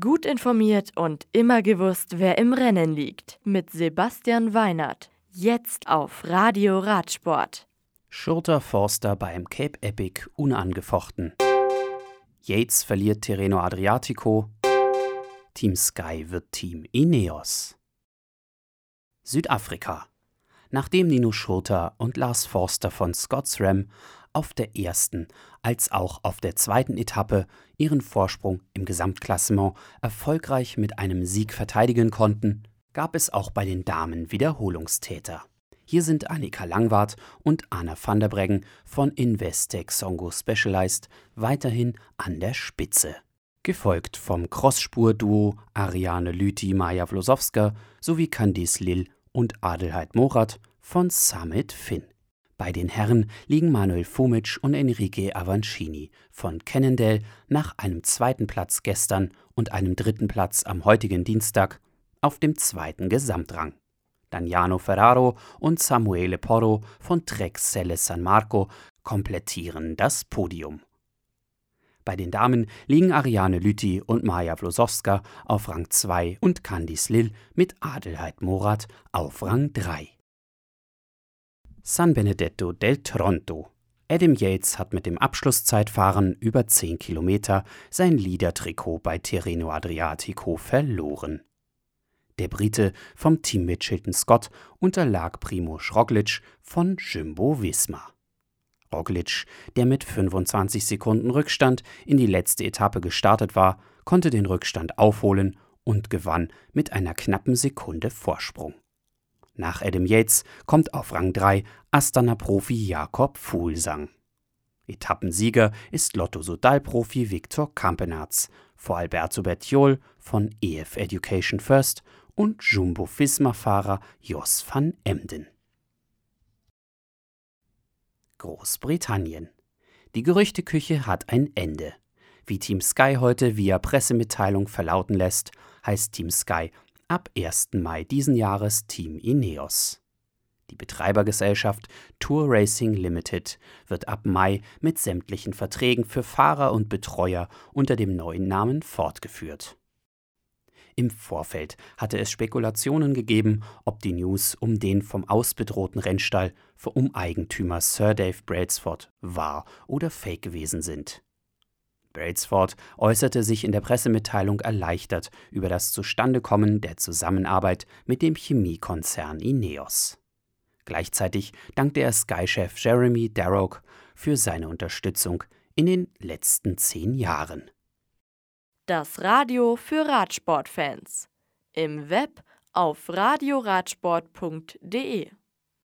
Gut informiert und immer gewusst, wer im Rennen liegt. Mit Sebastian Weinert. Jetzt auf Radio Radsport. Schurter Forster beim Cape Epic unangefochten. Yates verliert Terreno Adriatico. Team Sky wird Team Ineos. Südafrika. Nachdem Nino Schurter und Lars Forster von Scots Ram auf der ersten als auch auf der zweiten Etappe ihren Vorsprung im Gesamtklassement erfolgreich mit einem Sieg verteidigen konnten, gab es auch bei den Damen Wiederholungstäter. Hier sind Annika Langwart und Anna van der Breggen von Investec Songo Specialized weiterhin an der Spitze. Gefolgt vom Crossspur-Duo Ariane Lüthi-Maja Vlosowska sowie Candice Lill und Adelheid Morat von Summit Finn. Bei den Herren liegen Manuel Fumic und Enrique Avancini von Cannondale nach einem zweiten Platz gestern und einem dritten Platz am heutigen Dienstag auf dem zweiten Gesamtrang. Damiano Ferraro und Samuele Porro von Trek Selle San Marco komplettieren das Podium. Bei den Damen liegen Ariane Lüthi und Maja Vlosowska auf Rang 2 und Candice Lill mit Adelheid Morat auf Rang 3. San Benedetto del Tronto. Adam Yates hat mit dem Abschlusszeitfahren über 10 Kilometer sein Leader-Trikot bei Tirreno Adriatico verloren. Der Brite vom Team Mitchelton Scott unterlag Primo Roglic von Jumbo Visma. Roglic, der mit 25 Sekunden Rückstand in die letzte Etappe gestartet war, konnte den Rückstand aufholen und gewann mit einer knappen Sekunde Vorsprung. Nach Adam Yates kommt auf Rang 3 Astana-Profi Jakob Fuhlsang. Etappensieger ist Lotto-Sodal-Profi Viktor Kampenarz vor Alberto Bertiol von EF Education First und Jumbo-Visma-Fahrer Jos van Emden. Großbritannien. Die Gerüchteküche hat ein Ende. Wie Team Sky heute via Pressemitteilung verlauten lässt, heißt Team Sky ab 1. Mai diesen Jahres Team Ineos. Die Betreibergesellschaft Tour Racing Limited wird ab Mai mit sämtlichen Verträgen für Fahrer und Betreuer unter dem neuen Namen fortgeführt. Im Vorfeld hatte es Spekulationen gegeben, ob die News um den vom ausbedrohten Rennstall um Eigentümer Sir Dave Brailsford wahr oder fake gewesen sind. Brailsford äußerte sich in der Pressemitteilung erleichtert über das Zustandekommen der Zusammenarbeit mit dem Chemiekonzern Ineos. Gleichzeitig dankte er Sky-Chef Jeremy Darroch für seine Unterstützung in den letzten zehn Jahren. Das Radio für Radsportfans. Im Web auf radioradsport.de